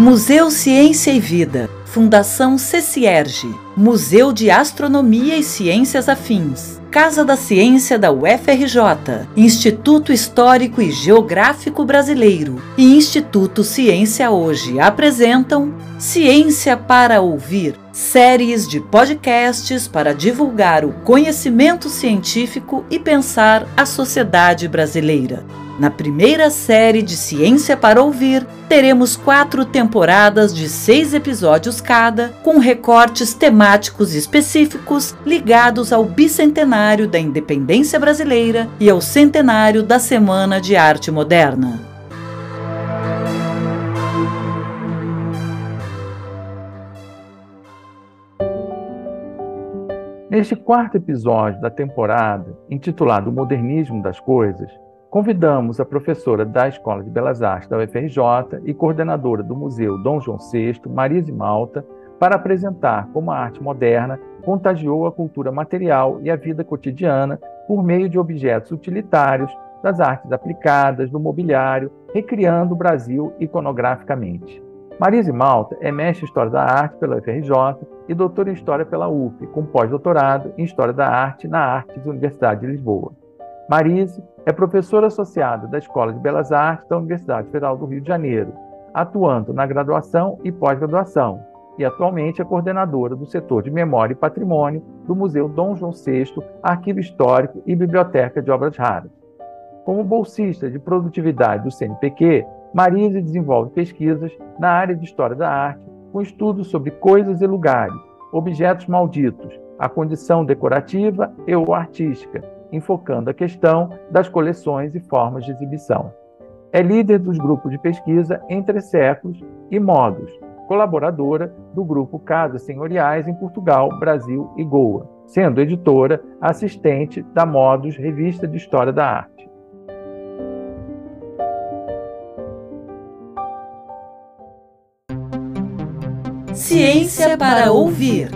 Museu Ciência e Vida, Fundação CECIERGE, Museu de Astronomia e Ciências Afins, Casa da Ciência da UFRJ, Instituto Histórico e Geográfico Brasileiro. E Instituto Ciência Hoje apresentam Ciência para Ouvir, séries de podcasts para divulgar o conhecimento científico e pensar a sociedade brasileira. Na primeira série de Ciência para Ouvir, teremos quatro temporadas de seis episódios cada, com recortes temáticos específicos ligados ao bicentenário da independência brasileira e ao centenário da Semana de Arte Moderna. Neste quarto episódio da temporada, intitulado O Modernismo das Coisas, convidamos a professora da Escola de Belas Artes da UFRJ e coordenadora do Museu Dom João VI, Marise Malta, para apresentar como a arte moderna contagiou a cultura material e a vida cotidiana por meio de objetos utilitários, das artes aplicadas, do mobiliário, recriando o Brasil iconograficamente. Marise Malta é mestre em História da Arte pela UFRJ e doutora em História pela UF, com pós-doutorado em História da Arte na Artes da Universidade de Lisboa. Marise é professora associada da Escola de Belas Artes da Universidade Federal do Rio de Janeiro, atuando na graduação e pós-graduação, e atualmente é coordenadora do setor de Memória e Patrimônio do Museu Dom João VI, Arquivo Histórico e Biblioteca de Obras Raras. Como bolsista de produtividade do CNPq, Marise desenvolve pesquisas na área de História da Arte, com estudos sobre coisas e lugares, objetos malditos, a condição decorativa e ou artística, enfocando a questão das coleções e formas de exibição. É líder dos grupos de pesquisa Entre Séculos e Modos, colaboradora do grupo Casas Senhoriais em Portugal, Brasil e Goa, sendo editora assistente da Modos Revista de História da Arte. Ciência para ouvir.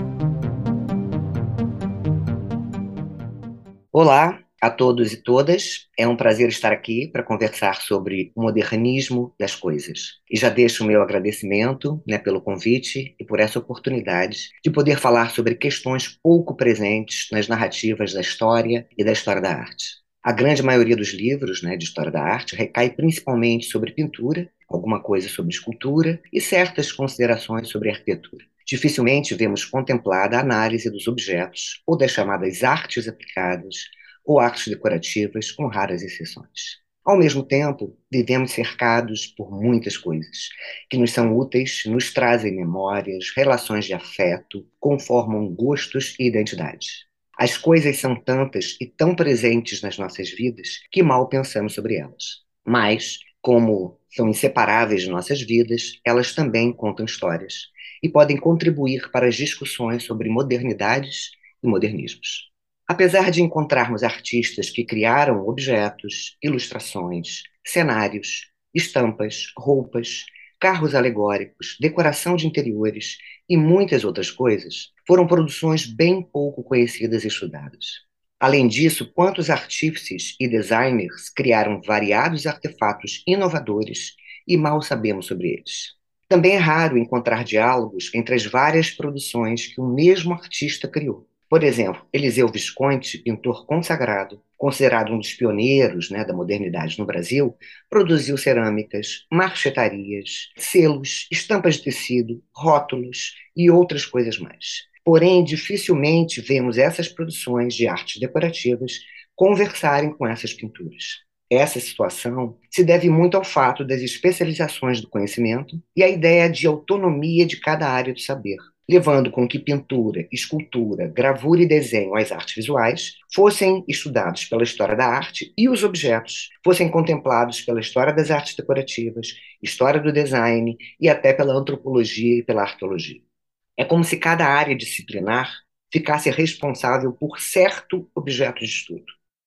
Olá a todos e todas. É um prazer estar aqui para conversar sobre o modernismo das coisas. E já deixo o meu agradecimento né, pelo convite e por essa oportunidade de poder falar sobre questões pouco presentes nas narrativas da história e da história da arte. A grande maioria dos livros né, de história da arte recai principalmente sobre pintura, alguma coisa sobre escultura e certas considerações sobre arquitetura. Dificilmente vemos contemplada a análise dos objetos ou das chamadas artes aplicadas ou artes decorativas, com raras exceções. Ao mesmo tempo, vivemos cercados por muitas coisas que nos são úteis, nos trazem memórias, relações de afeto, conformam gostos e identidades. As coisas são tantas e tão presentes nas nossas vidas que mal pensamos sobre elas. Mas, como são inseparáveis de nossas vidas, elas também contam histórias e podem contribuir para as discussões sobre modernidades e modernismos. Apesar de encontrarmos artistas que criaram objetos, ilustrações, cenários, estampas, roupas, carros alegóricos, decoração de interiores e muitas outras coisas, foram produções bem pouco conhecidas e estudadas. Além disso, quantos artífices e designers criaram variados artefatos inovadores e mal sabemos sobre eles. Também é raro encontrar diálogos entre as várias produções que o mesmo artista criou. Por exemplo, Eliseu Visconti, pintor consagrado, considerado um dos pioneiros né, da modernidade no Brasil, produziu cerâmicas, marchetarias, selos, estampas de tecido, rótulos e outras coisas mais. Porém, dificilmente vemos essas produções de artes decorativas conversarem com essas pinturas. Essa situação se deve muito ao fato das especializações do conhecimento e à ideia de autonomia de cada área do saber, levando com que pintura, escultura, gravura e desenho, as artes visuais, fossem estudados pela história da arte e os objetos fossem contemplados pela história das artes decorativas, história do design e até pela antropologia e pela arqueologia. É como se cada área disciplinar ficasse responsável por certo objeto de estudo,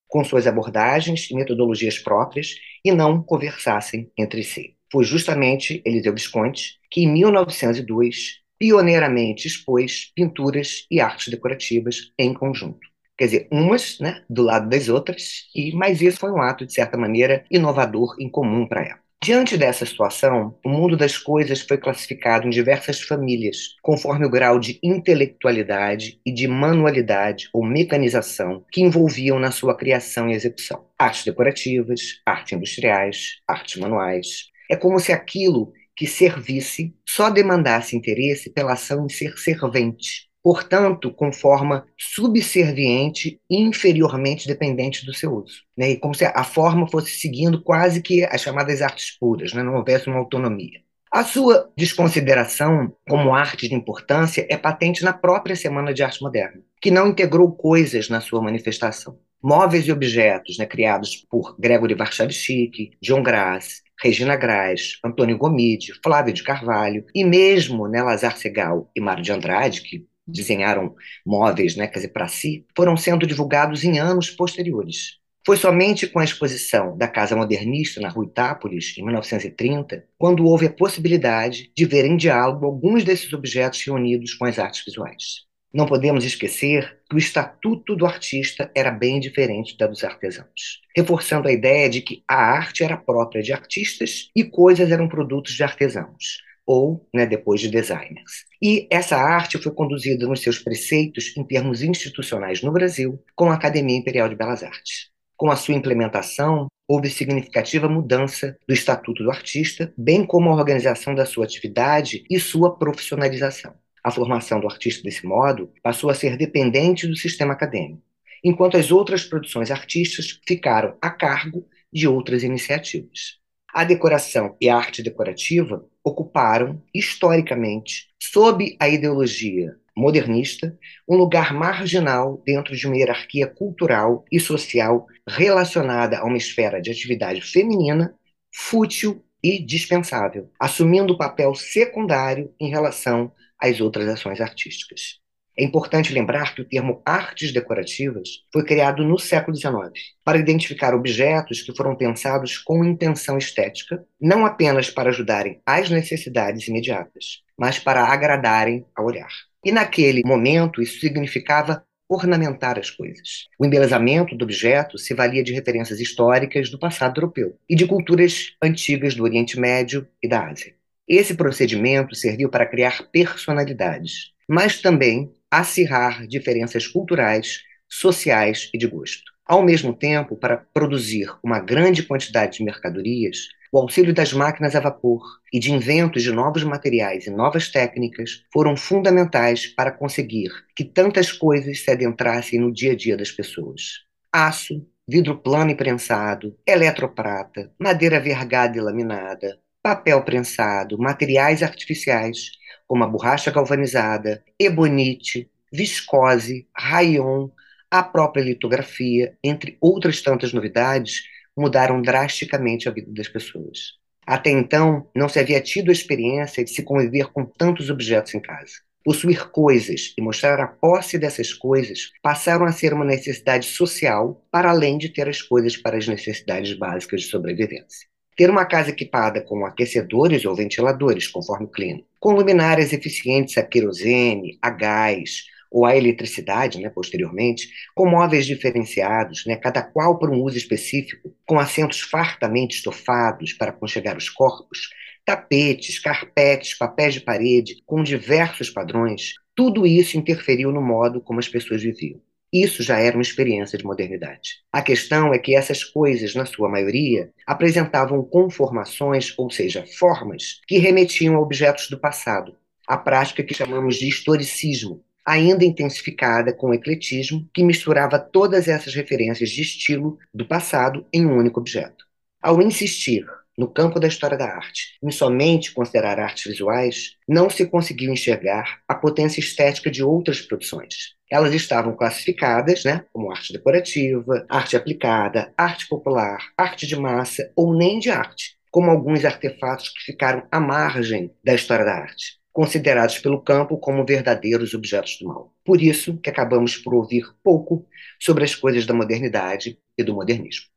com suas abordagens e metodologias próprias, e não conversassem entre si. Foi justamente Eliseu Visconti que, em 1902, pioneiramente expôs pinturas e artes decorativas em conjunto. Quer dizer, umas né, do lado das outras, e mas isso foi um ato, de certa maneira, inovador, incomum para ela. Diante dessa situação, o mundo das coisas foi classificado em diversas famílias, conforme o grau de intelectualidade e de manualidade ou mecanização que envolviam na sua criação e execução. Artes decorativas, artes industriais, artes manuais. É como se aquilo que servisse só demandasse interesse pela ação em ser servente, portanto, com forma subserviente e inferiormente dependente do seu uso. Né? E como se a forma fosse seguindo quase que as chamadas artes puras, né? não houvesse uma autonomia. A sua desconsideração como arte de importância é patente na própria Semana de Arte Moderna, que não integrou coisas na sua manifestação. Móveis e objetos né, criados por Gregory Warchavchik, John Grass, Regina Graz, Antônio Gomide, Flávio de Carvalho e mesmo né, Lazar Segal e Mário de Andrade, que desenharam móveis, né, quer dizer, para si, foram sendo divulgados em anos posteriores. Foi somente com a exposição da Casa Modernista na Rua Itápolis, em 1930, quando houve a possibilidade de ver em diálogo alguns desses objetos reunidos com as artes visuais. Não podemos esquecer que o estatuto do artista era bem diferente da dos artesãos, reforçando a ideia de que a arte era própria de artistas e coisas eram produtos de artesãos ou né, depois de designers. E essa arte foi conduzida nos seus preceitos em termos institucionais no Brasil com a Academia Imperial de Belas Artes. Com a sua implementação, houve significativa mudança do Estatuto do Artista, bem como a organização da sua atividade e sua profissionalização. A formação do artista, desse modo, passou a ser dependente do sistema acadêmico, enquanto as outras produções artísticas ficaram a cargo de outras iniciativas. A decoração e a arte decorativa ocuparam, historicamente, sob a ideologia modernista, um lugar marginal dentro de uma hierarquia cultural e social relacionada a uma esfera de atividade feminina, fútil e dispensável, assumindo papel secundário em relação às outras ações artísticas. É importante lembrar que o termo artes decorativas foi criado no século XIX para identificar objetos que foram pensados com intenção estética, não apenas para ajudarem às necessidades imediatas, mas para agradarem ao olhar. E naquele momento isso significava ornamentar as coisas. O embelezamento do objeto se valia de referências históricas do passado europeu e de culturas antigas do Oriente Médio e da Ásia. Esse procedimento serviu para criar personalidades, mas também acirrar diferenças culturais, sociais e de gosto. Ao mesmo tempo, para produzir uma grande quantidade de mercadorias, o auxílio das máquinas a vapor e de inventos de novos materiais e novas técnicas foram fundamentais para conseguir que tantas coisas se adentrassem no dia a dia das pessoas. Aço, vidro plano e prensado, eletroprata, madeira vergada e laminada, papel prensado, materiais artificiais, como a borracha galvanizada, ebonite, viscose, rayon, a própria litografia, entre outras tantas novidades, mudaram drasticamente a vida das pessoas. Até então, não se havia tido a experiência de se conviver com tantos objetos em casa. Possuir coisas e mostrar a posse dessas coisas passaram a ser uma necessidade social, para além de ter as coisas para as necessidades básicas de sobrevivência. Ter uma casa equipada com aquecedores ou ventiladores, conforme o clima, com luminárias eficientes a querosene, a gás ou a eletricidade, né, posteriormente, com móveis diferenciados, né, cada qual para um uso específico, com assentos fartamente estofados para aconchegar os corpos, tapetes, carpetes, papéis de parede, com diversos padrões, tudo isso interferiu no modo como as pessoas viviam. Isso já era uma experiência de modernidade. A questão é que essas coisas, na sua maioria, apresentavam conformações, ou seja, formas, que remetiam a objetos do passado, a prática que chamamos de historicismo, ainda intensificada com o ecletismo, que misturava todas essas referências de estilo do passado em um único objeto. Ao insistir no campo da história da arte, em somente considerar artes visuais, não se conseguiu enxergar a potência estética de outras produções. Elas estavam classificadas né, como arte decorativa, arte aplicada, arte popular, arte de massa ou nem de arte, como alguns artefatos que ficaram à margem da história da arte, considerados pelo campo como verdadeiros objetos do mal. Por isso que acabamos por ouvir pouco sobre as coisas da modernidade e do modernismo.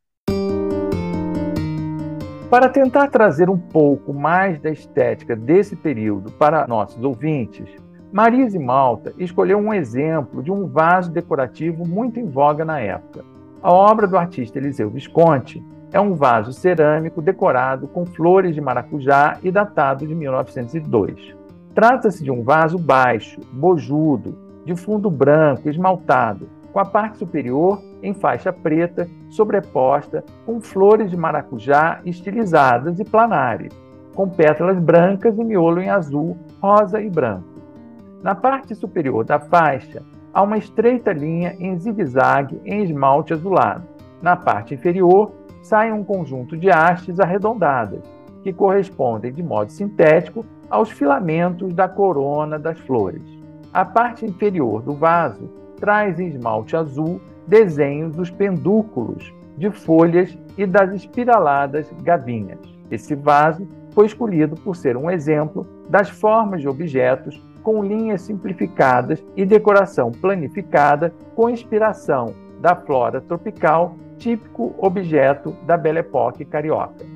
Para tentar trazer um pouco mais da estética desse período para nossos ouvintes, Marise Malta escolheu um exemplo de um vaso decorativo muito em voga na época. A obra do artista Eliseu Visconti é um vaso cerâmico decorado com flores de maracujá e datado de 1902. Trata-se de um vaso baixo, bojudo, de fundo branco, esmaltado, com a parte superior em faixa preta, sobreposta com flores de maracujá estilizadas e planares, com pétalas brancas e miolo em azul, rosa e branco. Na parte superior da faixa, há uma estreita linha em zigue-zague em esmalte azulado. Na parte inferior, sai um conjunto de hastes arredondadas, que correspondem de modo sintético aos filamentos da corona das flores. A parte inferior do vaso traz em esmalte azul desenhos dos pendúculos de folhas e das espiraladas gavinhas. Esse vaso foi escolhido por ser um exemplo das formas de objetos com linhas simplificadas e decoração planificada com inspiração da flora tropical, típico objeto da Belle Époque carioca.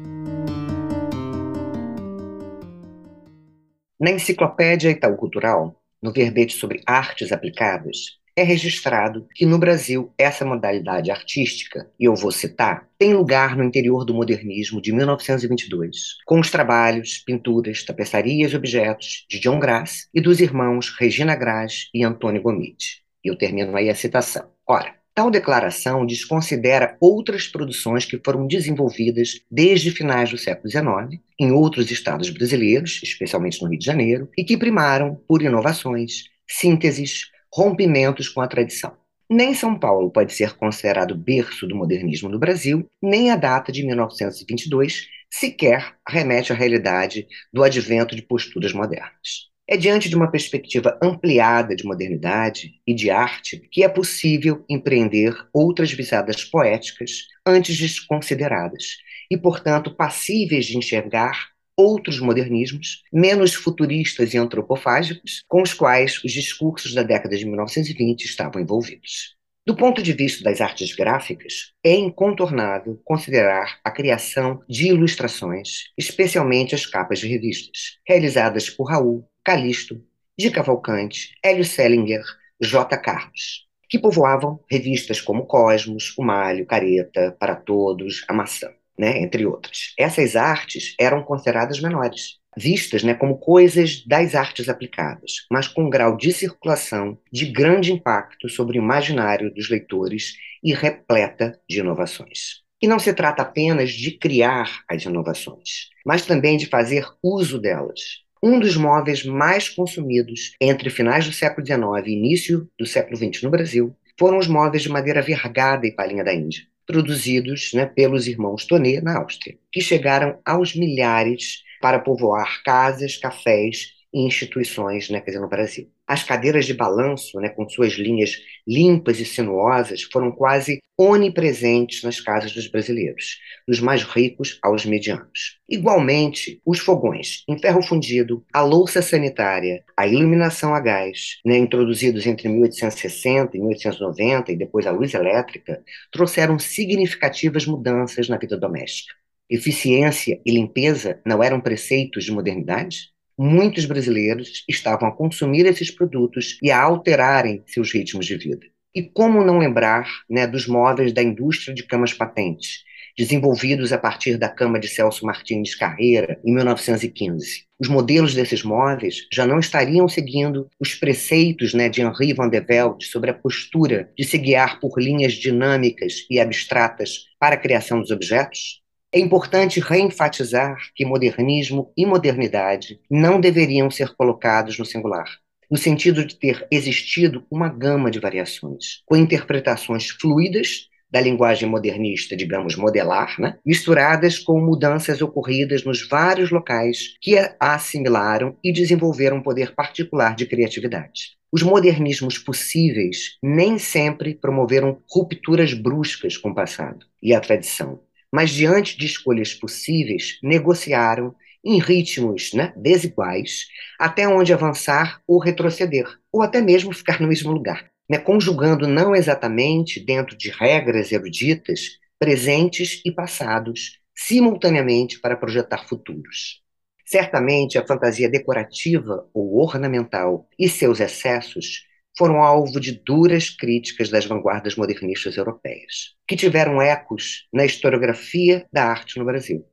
Na Enciclopédia Itaú Cultural, no verbete sobre artes aplicadas, é registrado que no Brasil essa modalidade artística, e eu vou citar, tem lugar no interior do modernismo de 1922, com os trabalhos, pinturas, tapeçarias e objetos de John Grass e dos irmãos Regina Grass e Antônio Gomide. Eu termino aí a citação. Ora, Tal declaração desconsidera outras produções que foram desenvolvidas desde finais do século XIX em outros estados brasileiros, especialmente no Rio de Janeiro, e que primaram por inovações, sínteses, rompimentos com a tradição. Nem São Paulo pode ser considerado berço do modernismo no Brasil, nem a data de 1922 sequer remete à realidade do advento de posturas modernas. É diante de uma perspectiva ampliada de modernidade e de arte que é possível empreender outras visadas poéticas antes desconsideradas e, portanto, passíveis de enxergar outros modernismos, menos futuristas e antropofágicos, com os quais os discursos da década de 1920 estavam envolvidos. Do ponto de vista das artes gráficas, é incontornável considerar a criação de ilustrações, especialmente as capas de revistas, realizadas por Raul, Calixto, de Cavalcante, Hélio Selinger, J. Carlos, que povoavam revistas como Cosmos, O Malho, Careta, Para Todos, A Maçã né, entre outras. Essas artes eram consideradas menores, vistas né, como coisas das artes aplicadas, mas com um grau de circulação de grande impacto sobre o imaginário dos leitores e repleta de inovações. E não se trata apenas de criar as inovações, mas também de fazer uso delas. Um dos móveis mais consumidos entre finais do século XIX e início do século XX no Brasil foram os móveis de madeira vergada e palhinha da Índia produzidos né, pelos irmãos Tonnet na Áustria, que chegaram aos milhares para povoar casas, cafés e instituições né, dizer, no Brasil. As cadeiras de balanço, né, com suas linhas limpas e sinuosas, foram quase onipresentes nas casas dos brasileiros, dos mais ricos aos medianos. Igualmente, os fogões em ferro fundido, a louça sanitária, a iluminação a gás, né, introduzidos entre 1860 e 1890 e depois a luz elétrica, trouxeram significativas mudanças na vida doméstica. Eficiência e limpeza não eram preceitos de modernidade? Muitos brasileiros estavam a consumir esses produtos e a alterarem seus ritmos de vida. E como não lembrar né, dos móveis da indústria de camas patentes, desenvolvidos a partir da cama de Celso Martins Carreira, em 1915. Os modelos desses móveis já não estariam seguindo os preceitos né, de Henri van de Velde sobre a postura de se guiar por linhas dinâmicas e abstratas para a criação dos objetos? É importante reenfatizar que modernismo e modernidade não deveriam ser colocados no singular, no sentido de ter existido uma gama de variações, com interpretações fluidas da linguagem modernista, digamos, modelar, né? misturadas com mudanças ocorridas nos vários locais que a assimilaram e desenvolveram um poder particular de criatividade. Os modernismos possíveis nem sempre promoveram rupturas bruscas com o passado e a tradição, mas diante de escolhas possíveis, negociaram em ritmos né, desiguais até onde avançar ou retroceder, ou até mesmo ficar no mesmo lugar, né, conjugando não exatamente dentro de regras eruditas presentes e passados simultaneamente para projetar futuros. Certamente a fantasia decorativa ou ornamental e seus excessos foram alvo de duras críticas das vanguardas modernistas europeias, que tiveram ecos na historiografia da arte no Brasil.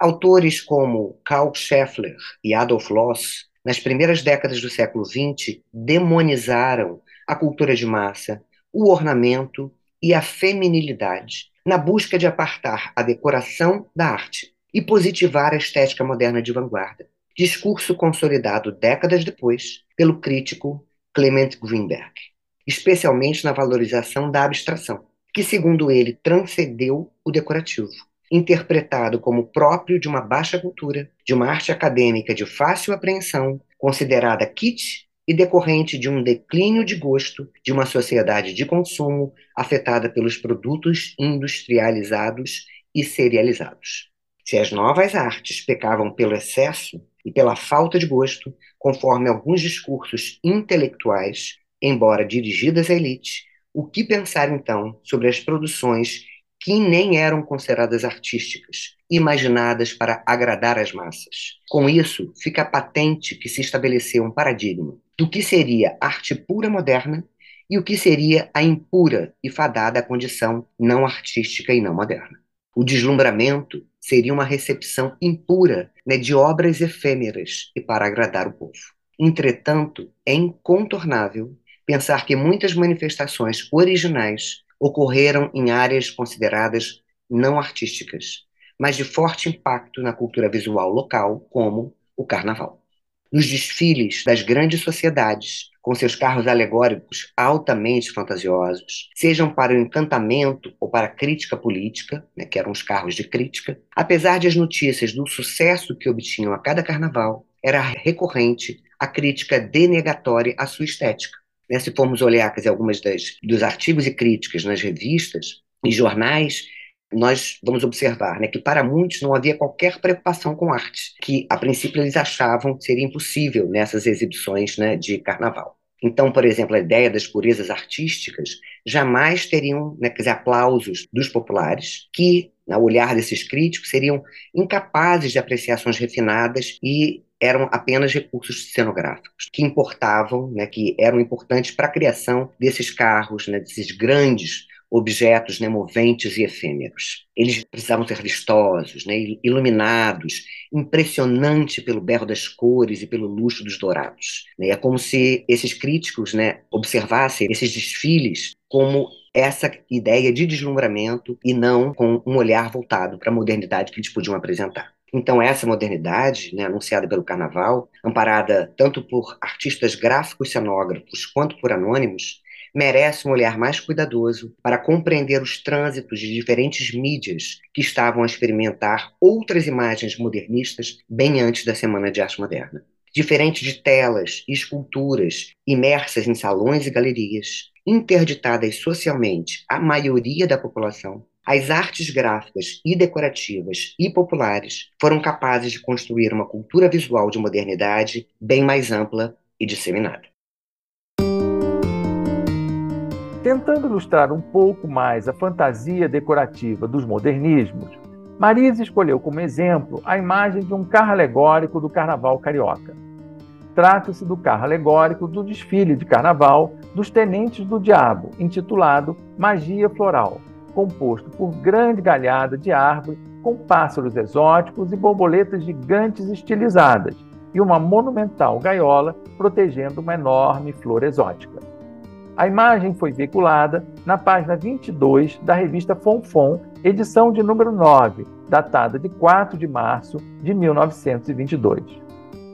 Autores como Karl Scheffler e Adolf Loos, nas primeiras décadas do século XX, demonizaram a cultura de massa, o ornamento e a feminilidade, na busca de apartar a decoração da arte e positivar a estética moderna de vanguarda. Discurso consolidado décadas depois pelo crítico Clement Greenberg, especialmente na valorização da abstração, que, segundo ele, transcendeu o decorativo, interpretado como próprio de uma baixa cultura, de uma arte acadêmica de fácil apreensão, considerada kitsch e decorrente de um declínio de gosto de uma sociedade de consumo afetada pelos produtos industrializados e serializados. Se as novas artes pecavam pelo excesso, e pela falta de gosto, conforme alguns discursos intelectuais, embora dirigidas à elite, o que pensar então sobre as produções que nem eram consideradas artísticas, imaginadas para agradar as massas. Com isso, fica patente que se estabeleceu um paradigma do que seria arte pura moderna e o que seria a impura e fadada condição não artística e não moderna. O deslumbramento seria uma recepção impura né, de obras efêmeras e para agradar o povo. Entretanto, é incontornável pensar que muitas manifestações originais ocorreram em áreas consideradas não artísticas, mas de forte impacto na cultura visual local, como o carnaval. Nos desfiles das grandes sociedades, com seus carros alegóricos altamente fantasiosos, sejam para o encantamento ou para a crítica política, né, que eram os carros de crítica, apesar de as notícias do sucesso que obtinham a cada carnaval, era recorrente a crítica denegatória à sua estética. Né, se formos olhar dizer, algumas das, dos artigos e críticas nas revistas e jornais, nós vamos observar né, que para muitos não havia qualquer preocupação com arte, que a princípio eles achavam que seria impossível nessas exibições né, de carnaval. Então, por exemplo, a ideia das purezas artísticas jamais teriam né, dizer, aplausos dos populares, que, ao olhar desses críticos, seriam incapazes de apreciações refinadas e eram apenas recursos cenográficos que importavam, né, que eram importantes para a criação desses carros, né, desses grandes objetos né, moventes e efêmeros. Eles precisavam ser vistosos, né, iluminados, impressionante pelo berro das cores e pelo luxo dos dourados. Né? É como se esses críticos né, observassem esses desfiles como essa ideia de deslumbramento e não com um olhar voltado para a modernidade que eles podiam apresentar. Então, essa modernidade, né, anunciada pelo Carnaval, amparada tanto por artistas gráficos cenógrafos quanto por anônimos, merece um olhar mais cuidadoso para compreender os trânsitos de diferentes mídias que estavam a experimentar outras imagens modernistas bem antes da Semana de Arte Moderna. Diferente de telas e esculturas imersas em salões e galerias, interditadas socialmente à maioria da população, as artes gráficas e decorativas e populares foram capazes de construir uma cultura visual de modernidade bem mais ampla e disseminada. Tentando ilustrar um pouco mais a fantasia decorativa dos modernismos, Marisa escolheu como exemplo a imagem de um carro alegórico do Carnaval Carioca. Trata-se do carro alegórico do desfile de carnaval dos Tenentes do Diabo, intitulado Magia Floral, composto por grande galhada de árvore com pássaros exóticos e borboletas gigantes estilizadas, e uma monumental gaiola protegendo uma enorme flor exótica. A imagem foi veiculada na página 22 da revista Fonfon, edição de número 9, datada de 4 de março de 1922.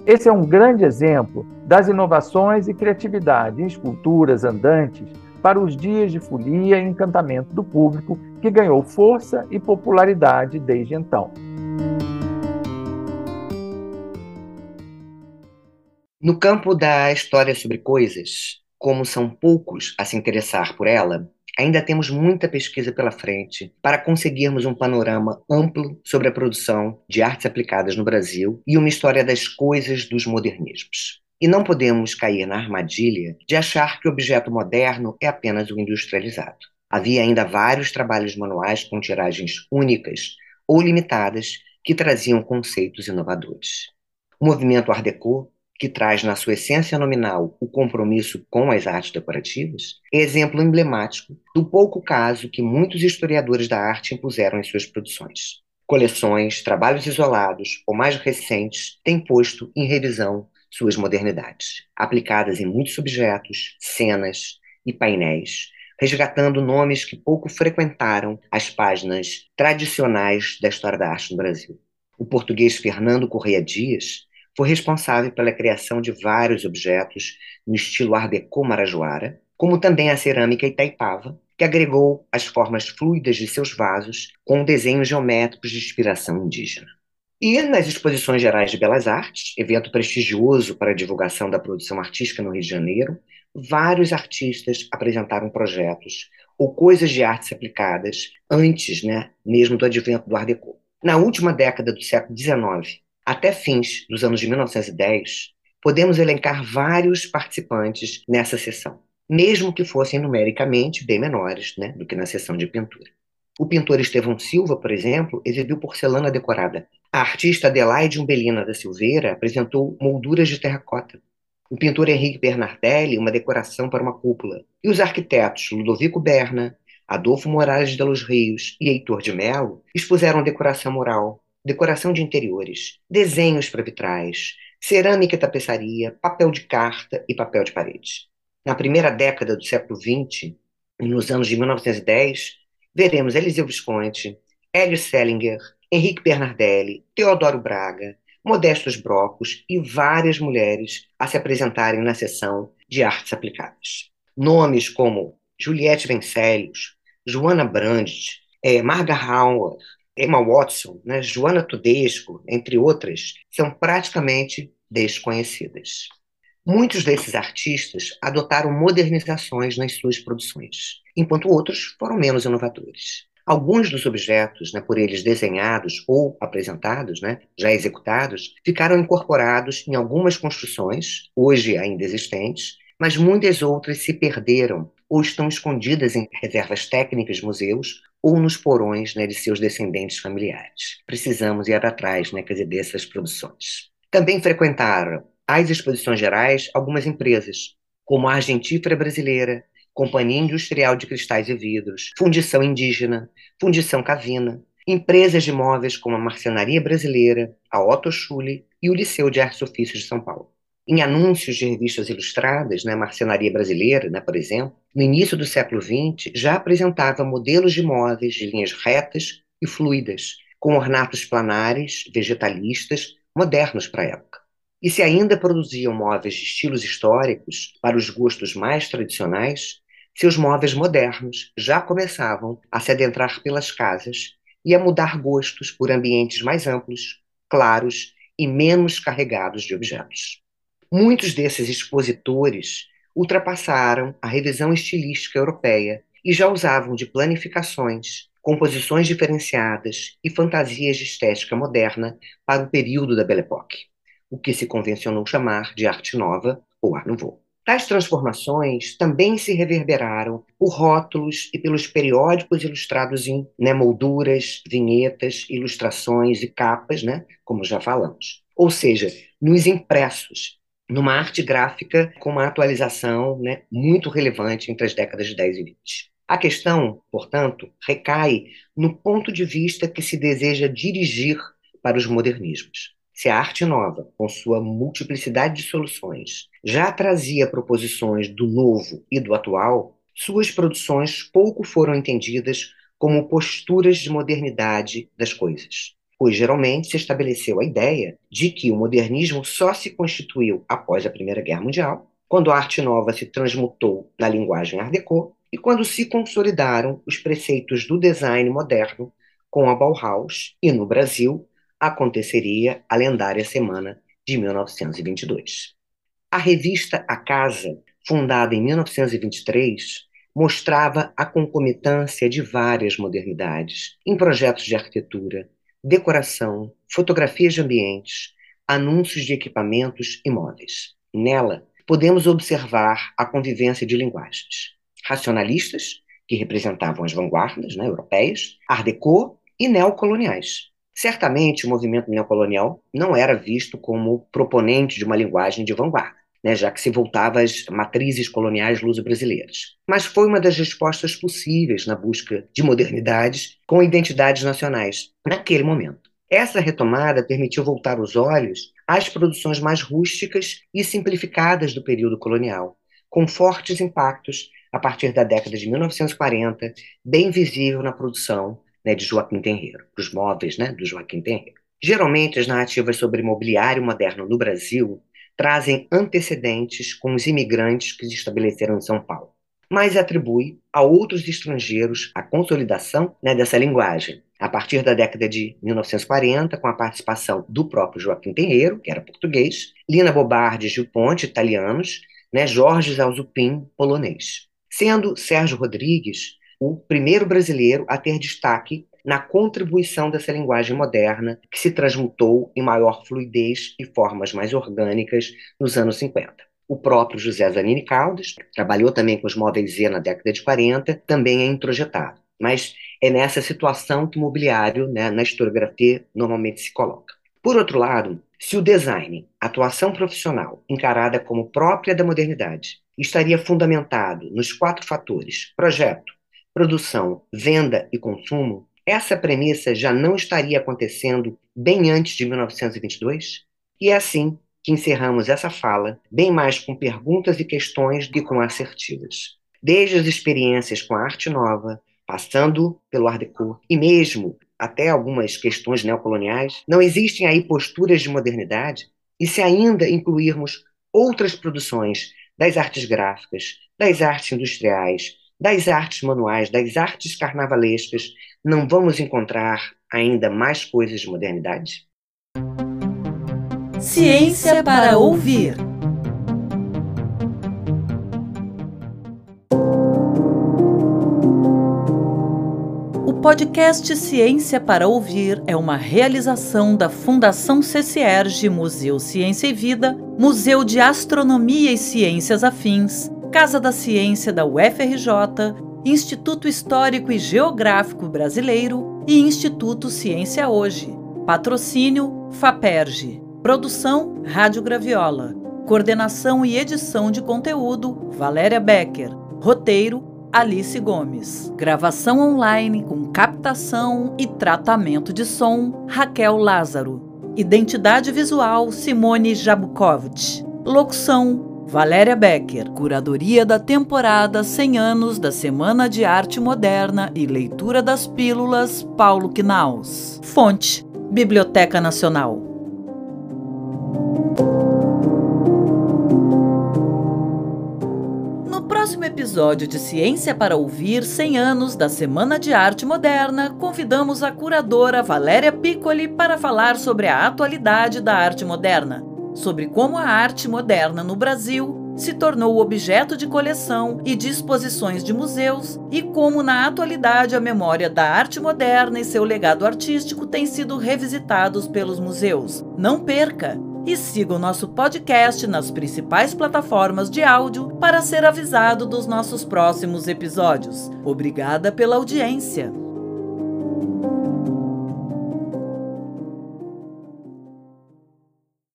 Esse é um grande exemplo das inovações e criatividade em esculturas andantes para os dias de folia e encantamento do público, que ganhou força e popularidade desde então. No campo da história sobre coisas, como são poucos a se interessar por ela, ainda temos muita pesquisa pela frente para conseguirmos um panorama amplo sobre a produção de artes aplicadas no Brasil e uma história das coisas dos modernismos. E não podemos cair na armadilha de achar que o objeto moderno é apenas o industrializado. Havia ainda vários trabalhos manuais com tiragens únicas ou limitadas que traziam conceitos inovadores. O movimento Art Deco que traz na sua essência nominal o compromisso com as artes decorativas, é exemplo emblemático do pouco caso que muitos historiadores da arte impuseram em suas produções. Coleções, trabalhos isolados ou mais recentes têm posto em revisão suas modernidades, aplicadas em muitos objetos, cenas e painéis, resgatando nomes que pouco frequentaram as páginas tradicionais da história da arte no Brasil. O português Fernando Correia Dias foi responsável pela criação de vários objetos no estilo Art Deco marajoara, como também a cerâmica Itaipava, que agregou as formas fluidas de seus vasos com desenhos geométricos de inspiração indígena. E nas Exposições Gerais de Belas Artes, evento prestigioso para a divulgação da produção artística no Rio de Janeiro, vários artistas apresentaram projetos ou coisas de artes aplicadas antes, né, mesmo do advento do Art Deco. Na última década do século XIX, até fins dos anos de 1910, podemos elencar vários participantes nessa sessão, mesmo que fossem numericamente bem menores né, do que na sessão de pintura. O pintor Estevão Silva, por exemplo, exibiu porcelana decorada. A artista Adelaide Umbelina da Silveira apresentou molduras de terracota. O pintor Henrique Bernardelli, uma decoração para uma cúpula. E os arquitetos Ludovico Berna, Adolfo Moraes de los Rios e Heitor de Mello expuseram decoração mural, decoração de interiores, desenhos para vitrais, cerâmica e tapeçaria, papel de carta e papel de parede. Na primeira década do século XX, nos anos de 1910, veremos Eliseu Visconti, Hélio Sellinger, Henrique Bernardelli, Teodoro Braga, Modestos Brocos e várias mulheres a se apresentarem na sessão de artes aplicadas. Nomes como Juliette Vencelius, Joana Brandt, é, Marga Hauer, Emma Watson, né, Joana Tudesco, entre outras, são praticamente desconhecidas. Muitos desses artistas adotaram modernizações nas suas produções, enquanto outros foram menos inovadores. Alguns dos objetos, né, por eles desenhados ou apresentados, né, já executados, ficaram incorporados em algumas construções, hoje ainda existentes, mas muitas outras se perderam ou estão escondidas em reservas técnicas museus ou nos porões né, de seus descendentes familiares. Precisamos ir atrás né, dizer, dessas produções. Também frequentaram as exposições gerais algumas empresas, como a Argentífera Brasileira, Companhia Industrial de Cristais e Vidros, Fundição Indígena, Fundição Cavina, empresas de móveis como a Marcenaria Brasileira, a Otto Schule e o Liceu de Artes Ofícios de São Paulo em anúncios de revistas ilustradas, né, Marcenaria Brasileira, né, por exemplo, no início do século XX, já apresentava modelos de móveis de linhas retas e fluidas, com ornatos planares, vegetalistas, modernos para a época. E se ainda produziam móveis de estilos históricos para os gostos mais tradicionais, seus móveis modernos já começavam a se adentrar pelas casas e a mudar gostos por ambientes mais amplos, claros e menos carregados de objetos. Muitos desses expositores ultrapassaram a revisão estilística europeia e já usavam de planificações, composições diferenciadas e fantasias de estética moderna para o período da Belle Époque, o que se convencionou chamar de arte nova ou Art Nouveau. Tais transformações também se reverberaram por rótulos e pelos periódicos ilustrados em né, molduras, vinhetas, ilustrações e capas, né, como já falamos. Ou seja, nos impressos, numa arte gráfica com uma atualização né, muito relevante entre as décadas de 10 e 20. A questão, portanto, recai no ponto de vista que se deseja dirigir para os modernismos. Se a arte nova, com sua multiplicidade de soluções, já trazia proposições do novo e do atual, suas produções pouco foram entendidas como posturas de modernidade das coisas pois geralmente se estabeleceu a ideia de que o modernismo só se constituiu após a Primeira Guerra Mundial, quando a arte nova se transmutou na linguagem Art Deco e quando se consolidaram os preceitos do design moderno com a Bauhaus, e no Brasil aconteceria a lendária Semana de 1922. A revista A Casa, fundada em 1923, mostrava a concomitância de várias modernidades em projetos de arquitetura, decoração, fotografias de ambientes, anúncios de equipamentos e móveis. Nela, podemos observar a convivência de linguagens. Racionalistas, que representavam as vanguardas né, europeias, art déco e neocoloniais, Certamente, o movimento neocolonial não era visto como proponente de uma linguagem de vanguarda, né, já que se voltava às matrizes coloniais luso-brasileiras. Mas foi uma das respostas possíveis na busca de modernidades com identidades nacionais, naquele momento. Essa retomada permitiu voltar os olhos às produções mais rústicas e simplificadas do período colonial, com fortes impactos a partir da década de 1940, bem visível na produção né, de Joaquim Tenreiro, os móveis né, do Joaquim Tenreiro. Geralmente, as narrativas sobre imobiliário moderno no Brasil trazem antecedentes com os imigrantes que se estabeleceram em São Paulo, mas atribui a outros estrangeiros a consolidação né, dessa linguagem, a partir da década de 1940, com a participação do próprio Joaquim Tenreiro, que era português, Lina Bobardi Gil Ponte, italianos, né, Jorge Zalzupin, polonês. Sendo Sérgio Rodrigues o primeiro brasileiro a ter destaque na contribuição dessa linguagem moderna que se transmutou em maior fluidez e formas mais orgânicas nos anos 50. O próprio José Zanini Caldas trabalhou também com os móveis Z na década de 40, também é introjetado. Mas é nessa situação que o mobiliário, né, na historiografia, normalmente se coloca. Por outro lado, se o design, atuação profissional, encarada como própria da modernidade, estaria fundamentado nos quatro fatores: projeto, produção, venda e consumo, essa premissa já não estaria acontecendo bem antes de 1922? E é assim que encerramos essa fala, bem mais com perguntas e questões do que com assertivas. Desde as experiências com a arte nova, passando pelo Art Deco e mesmo até algumas questões neocoloniais, não existem aí posturas de modernidade? E se ainda incluirmos outras produções das artes gráficas, das artes industriais, das artes manuais, das artes carnavalescas, não vamos encontrar ainda mais coisas de modernidade? Ciência para ouvir. O podcast Ciência para Ouvir é uma realização da Fundação CCERG Museu Ciência e Vida, Museu de Astronomia e Ciências Afins Casa da Ciência da UFRJ, Instituto Histórico e Geográfico Brasileiro e Instituto Ciência Hoje. Patrocínio FAPERJ. Produção Rádio Graviola. Coordenação e edição de conteúdo Valéria Becker. Roteiro Alice Gomes. Gravação online com captação e tratamento de som Raquel Lázaro. Identidade visual Simone Jabukovic. Locução Valéria Becker, curadoria da temporada 100 anos da Semana de Arte Moderna e leitura das pílulas Paulo Knaus. Fonte: Biblioteca Nacional. No próximo episódio de Ciência para Ouvir 100 anos da Semana de Arte Moderna, convidamos a curadora Valéria Piccoli para falar sobre a atualidade da arte moderna sobre como a arte moderna no Brasil se tornou objeto de coleção e de exposições de museus e como na atualidade a memória da arte moderna e seu legado artístico têm sido revisitados pelos museus. Não perca! E siga o nosso podcast nas principais plataformas de áudio para ser avisado dos nossos próximos episódios. Obrigada pela audiência!